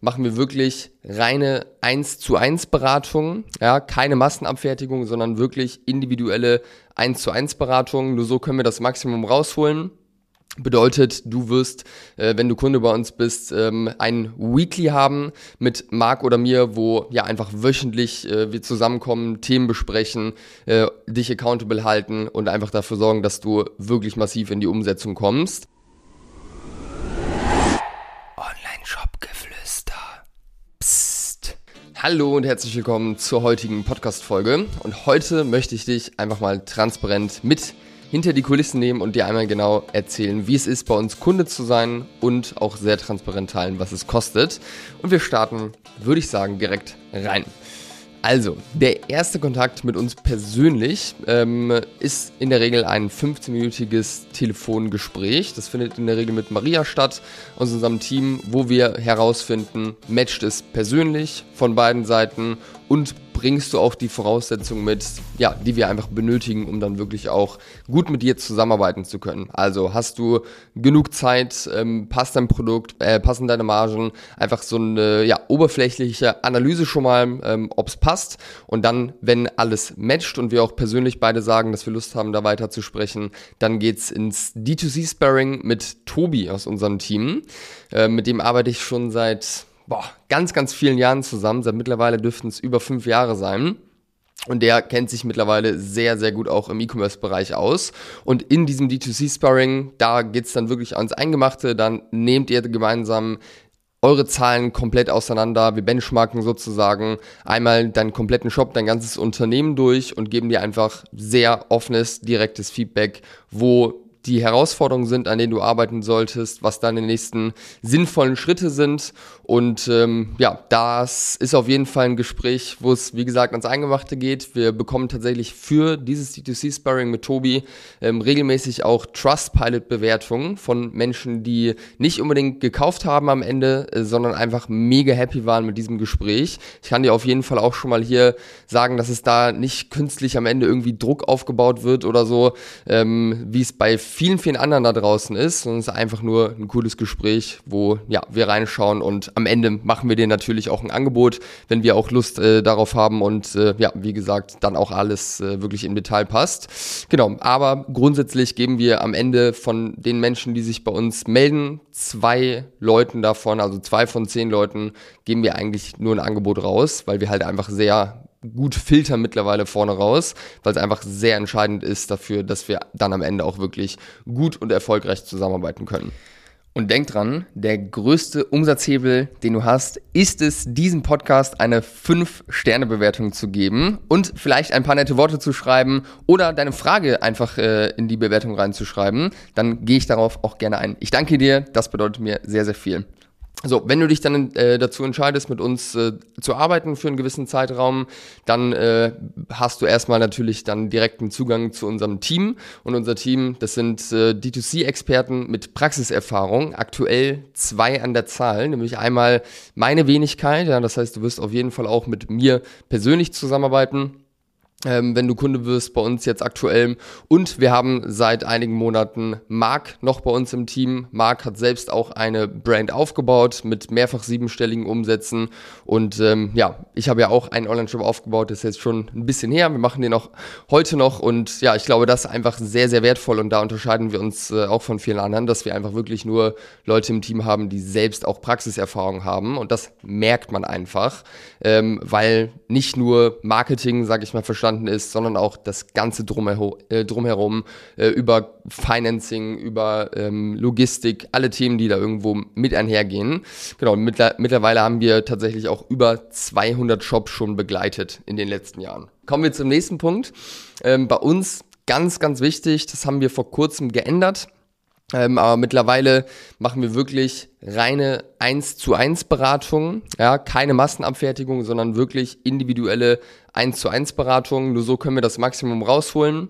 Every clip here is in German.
machen wir wirklich reine 1 zu 1 Beratungen, ja, keine Massenabfertigung, sondern wirklich individuelle 1 zu 1 Beratungen. Nur so können wir das Maximum rausholen. Bedeutet, du wirst, äh, wenn du Kunde bei uns bist, ähm, ein Weekly haben mit Marc oder mir, wo ja einfach wöchentlich äh, wir zusammenkommen, Themen besprechen, äh, dich accountable halten und einfach dafür sorgen, dass du wirklich massiv in die Umsetzung kommst. Hallo und herzlich willkommen zur heutigen Podcast-Folge. Und heute möchte ich dich einfach mal transparent mit hinter die Kulissen nehmen und dir einmal genau erzählen, wie es ist, bei uns Kunde zu sein und auch sehr transparent teilen, was es kostet. Und wir starten, würde ich sagen, direkt rein. Also, der erste Kontakt mit uns persönlich ähm, ist in der Regel ein 15-minütiges Telefongespräch. Das findet in der Regel mit Maria statt, aus unserem Team, wo wir herausfinden, matcht es persönlich von beiden Seiten und bringst du auch die Voraussetzungen mit, ja, die wir einfach benötigen, um dann wirklich auch gut mit dir zusammenarbeiten zu können. Also hast du genug Zeit, ähm, passt dein Produkt, äh, passen deine Margen, einfach so eine ja, oberflächliche Analyse schon mal, ähm, ob es passt. Und dann, wenn alles matcht und wir auch persönlich beide sagen, dass wir Lust haben, da weiter zu sprechen, dann geht's ins D2C-Sparring mit Tobi aus unserem Team. Äh, mit dem arbeite ich schon seit boah, ganz, ganz vielen Jahren zusammen. Seit mittlerweile dürften es über fünf Jahre sein. Und der kennt sich mittlerweile sehr, sehr gut auch im E-Commerce-Bereich aus. Und in diesem D2C-Sparring, da geht's dann wirklich ans Eingemachte. Dann nehmt ihr gemeinsam eure Zahlen komplett auseinander. Wir benchmarken sozusagen einmal deinen kompletten Shop, dein ganzes Unternehmen durch und geben dir einfach sehr offenes, direktes Feedback, wo die Herausforderungen sind, an denen du arbeiten solltest, was deine nächsten sinnvollen Schritte sind. Und ähm, ja, das ist auf jeden Fall ein Gespräch, wo es, wie gesagt, ans Eingemachte geht. Wir bekommen tatsächlich für dieses D2C-Sparring mit Tobi ähm, regelmäßig auch Trustpilot-Bewertungen von Menschen, die nicht unbedingt gekauft haben am Ende, äh, sondern einfach mega happy waren mit diesem Gespräch. Ich kann dir auf jeden Fall auch schon mal hier sagen, dass es da nicht künstlich am Ende irgendwie Druck aufgebaut wird oder so, ähm, wie es bei vielen, vielen anderen da draußen ist, sondern es ist einfach nur ein cooles Gespräch, wo ja, wir reinschauen und am Ende machen wir dir natürlich auch ein Angebot, wenn wir auch Lust äh, darauf haben und äh, ja, wie gesagt, dann auch alles äh, wirklich im Detail passt. Genau, aber grundsätzlich geben wir am Ende von den Menschen, die sich bei uns melden, zwei Leuten davon, also zwei von zehn Leuten, geben wir eigentlich nur ein Angebot raus, weil wir halt einfach sehr gut filtern mittlerweile vorne raus, weil es einfach sehr entscheidend ist dafür, dass wir dann am Ende auch wirklich gut und erfolgreich zusammenarbeiten können. Und denk dran, der größte Umsatzhebel, den du hast, ist es, diesem Podcast eine 5-Sterne-Bewertung zu geben und vielleicht ein paar nette Worte zu schreiben oder deine Frage einfach äh, in die Bewertung reinzuschreiben. Dann gehe ich darauf auch gerne ein. Ich danke dir, das bedeutet mir sehr, sehr viel. So, wenn du dich dann äh, dazu entscheidest, mit uns äh, zu arbeiten für einen gewissen Zeitraum, dann äh, hast du erstmal natürlich dann direkten Zugang zu unserem Team. Und unser Team, das sind äh, D2C-Experten mit Praxiserfahrung, aktuell zwei an der Zahl, nämlich einmal meine Wenigkeit, ja, das heißt, du wirst auf jeden Fall auch mit mir persönlich zusammenarbeiten ähm, wenn du Kunde wirst bei uns jetzt aktuell. Und wir haben seit einigen Monaten Marc noch bei uns im Team. Marc hat selbst auch eine Brand aufgebaut mit mehrfach siebenstelligen Umsätzen. Und ähm, ja, ich habe ja auch einen Online-Shop aufgebaut, das ist jetzt schon ein bisschen her. Wir machen den auch heute noch. Und ja, ich glaube, das ist einfach sehr, sehr wertvoll. Und da unterscheiden wir uns äh, auch von vielen anderen, dass wir einfach wirklich nur Leute im Team haben, die selbst auch Praxiserfahrung haben. Und das merkt man einfach, ähm, weil nicht nur Marketing, sage ich mal, verstanden entstanden ist, sondern auch das ganze drumherum, äh, drumherum äh, über Financing, über ähm, Logistik, alle Themen, die da irgendwo mit einhergehen. Genau, mittler mittlerweile haben wir tatsächlich auch über 200 Shops schon begleitet in den letzten Jahren. Kommen wir zum nächsten Punkt. Ähm, bei uns ganz, ganz wichtig, das haben wir vor kurzem geändert. Ähm, aber mittlerweile machen wir wirklich reine 1 zu 1 Beratungen, ja, keine Massenabfertigung, sondern wirklich individuelle 1 zu 1 Beratungen. Nur so können wir das Maximum rausholen.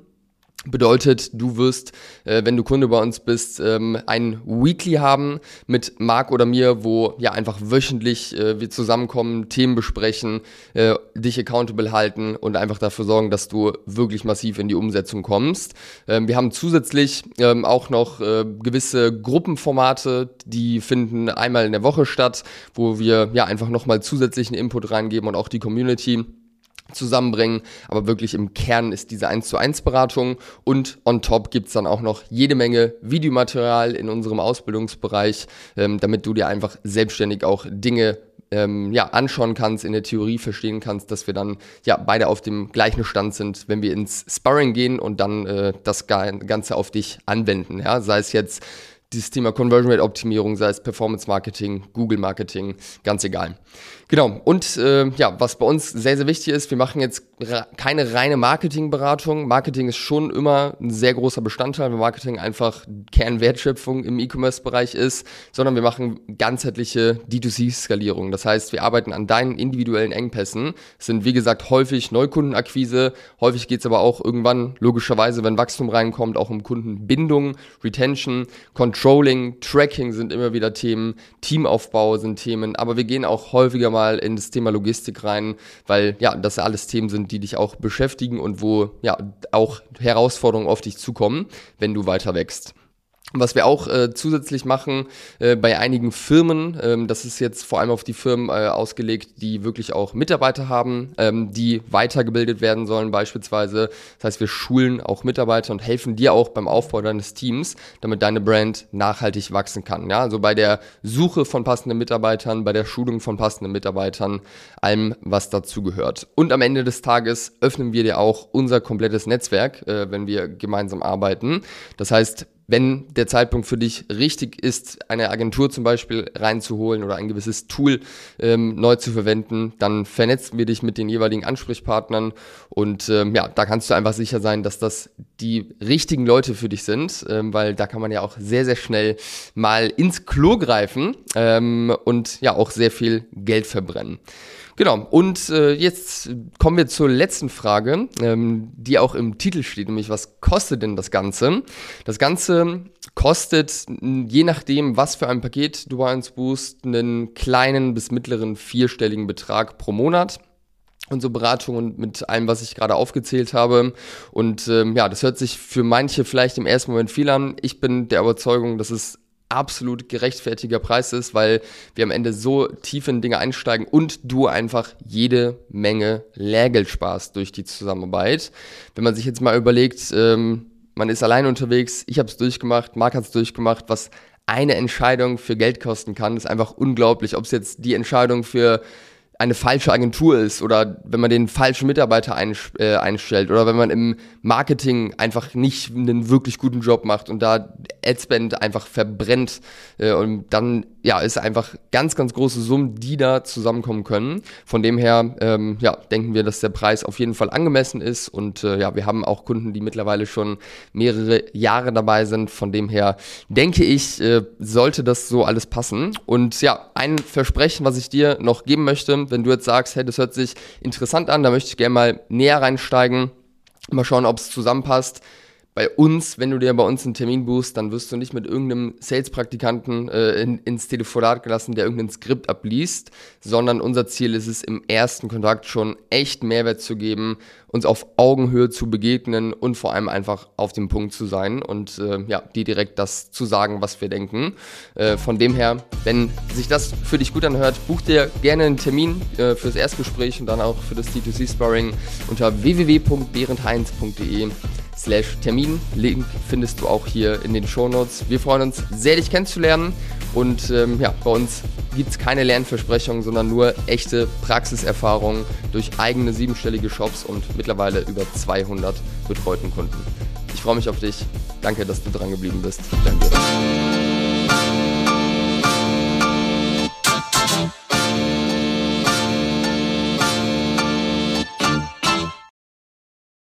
Bedeutet, du wirst, äh, wenn du Kunde bei uns bist, ähm, ein Weekly haben mit Marc oder mir, wo ja einfach wöchentlich äh, wir zusammenkommen, Themen besprechen, äh, dich accountable halten und einfach dafür sorgen, dass du wirklich massiv in die Umsetzung kommst. Ähm, wir haben zusätzlich ähm, auch noch äh, gewisse Gruppenformate, die finden einmal in der Woche statt, wo wir ja einfach nochmal zusätzlichen Input reingeben und auch die Community zusammenbringen. Aber wirklich im Kern ist diese 1 zu 1 Beratung und on top gibt's dann auch noch jede Menge Videomaterial in unserem Ausbildungsbereich, ähm, damit du dir einfach selbstständig auch Dinge ähm, ja, anschauen kannst, in der Theorie verstehen kannst, dass wir dann ja beide auf dem gleichen Stand sind, wenn wir ins Sparring gehen und dann äh, das Ganze auf dich anwenden. Ja? Sei es jetzt dieses Thema Conversion Rate Optimierung, sei es Performance Marketing, Google Marketing, ganz egal. Genau. Und äh, ja, was bei uns sehr, sehr wichtig ist, wir machen jetzt keine reine Marketingberatung. Marketing ist schon immer ein sehr großer Bestandteil, weil Marketing einfach Kernwertschöpfung im E-Commerce-Bereich ist, sondern wir machen ganzheitliche D2C-Skalierung. Das heißt, wir arbeiten an deinen individuellen Engpässen. Es sind, wie gesagt, häufig Neukundenakquise. Häufig geht es aber auch irgendwann, logischerweise, wenn Wachstum reinkommt, auch um Kundenbindung, Retention, Controlling, Tracking sind immer wieder Themen, Teamaufbau sind Themen, aber wir gehen auch häufiger mal in das Thema Logistik rein, weil ja, das alles Themen sind, die dich auch beschäftigen und wo ja auch Herausforderungen auf dich zukommen, wenn du weiter wächst. Was wir auch äh, zusätzlich machen äh, bei einigen Firmen, ähm, das ist jetzt vor allem auf die Firmen äh, ausgelegt, die wirklich auch Mitarbeiter haben, ähm, die weitergebildet werden sollen beispielsweise. Das heißt, wir schulen auch Mitarbeiter und helfen dir auch beim Aufbau deines Teams, damit deine Brand nachhaltig wachsen kann. Ja, also bei der Suche von passenden Mitarbeitern, bei der Schulung von passenden Mitarbeitern, allem, was dazu gehört. Und am Ende des Tages öffnen wir dir auch unser komplettes Netzwerk, äh, wenn wir gemeinsam arbeiten. Das heißt, wenn der Zeitpunkt für dich richtig ist, eine Agentur zum Beispiel reinzuholen oder ein gewisses Tool ähm, neu zu verwenden, dann vernetzen wir dich mit den jeweiligen Ansprechpartnern und ähm, ja, da kannst du einfach sicher sein, dass das die richtigen Leute für dich sind, ähm, weil da kann man ja auch sehr, sehr schnell mal ins Klo greifen ähm, und ja auch sehr viel Geld verbrennen. Genau, und äh, jetzt kommen wir zur letzten Frage, ähm, die auch im Titel steht, nämlich was kostet denn das Ganze? Das Ganze kostet, je nachdem, was für ein Paket du bei uns buchst, einen kleinen bis mittleren vierstelligen Betrag pro Monat unsere Beratung und mit allem, was ich gerade aufgezählt habe. Und ähm, ja, das hört sich für manche vielleicht im ersten Moment viel an. Ich bin der Überzeugung, dass es absolut gerechtfertiger Preis ist, weil wir am Ende so tief in Dinge einsteigen und du einfach jede Menge Lehrgeld sparst durch die Zusammenarbeit. Wenn man sich jetzt mal überlegt, ähm, man ist allein unterwegs, ich habe es durchgemacht, Marc hat es durchgemacht, was eine Entscheidung für Geld kosten kann, ist einfach unglaublich. Ob es jetzt die Entscheidung für eine falsche Agentur ist oder wenn man den falschen Mitarbeiter äh, einstellt oder wenn man im Marketing einfach nicht einen wirklich guten Job macht und da Adspend einfach verbrennt äh, und dann ja ist einfach ganz ganz große Summen, die da zusammenkommen können. Von dem her ähm, ja denken wir, dass der Preis auf jeden Fall angemessen ist. Und äh, ja wir haben auch Kunden, die mittlerweile schon mehrere Jahre dabei sind. Von dem her denke ich äh, sollte das so alles passen. Und ja ein Versprechen, was ich dir noch geben möchte. Wenn du jetzt sagst, hey, das hört sich interessant an, da möchte ich gerne mal näher reinsteigen, mal schauen, ob es zusammenpasst bei uns, wenn du dir bei uns einen Termin buchst, dann wirst du nicht mit irgendeinem Sales-Praktikanten äh, in, ins Telefonat gelassen, der irgendein Skript abliest, sondern unser Ziel ist es, im ersten Kontakt schon echt Mehrwert zu geben, uns auf Augenhöhe zu begegnen und vor allem einfach auf dem Punkt zu sein und äh, ja, dir direkt das zu sagen, was wir denken. Äh, von dem her, wenn sich das für dich gut anhört, buch dir gerne einen Termin äh, fürs Erstgespräch und dann auch für das D2C-Sparring unter www.behrendheinz.de slash Termin. Link findest du auch hier in den Shownotes. Wir freuen uns sehr, dich kennenzulernen. Und ähm, ja, bei uns gibt es keine Lernversprechungen, sondern nur echte Praxiserfahrungen durch eigene siebenstellige Shops und mittlerweile über 200 betreuten Kunden. Ich freue mich auf dich. Danke, dass du dran geblieben bist. Danke.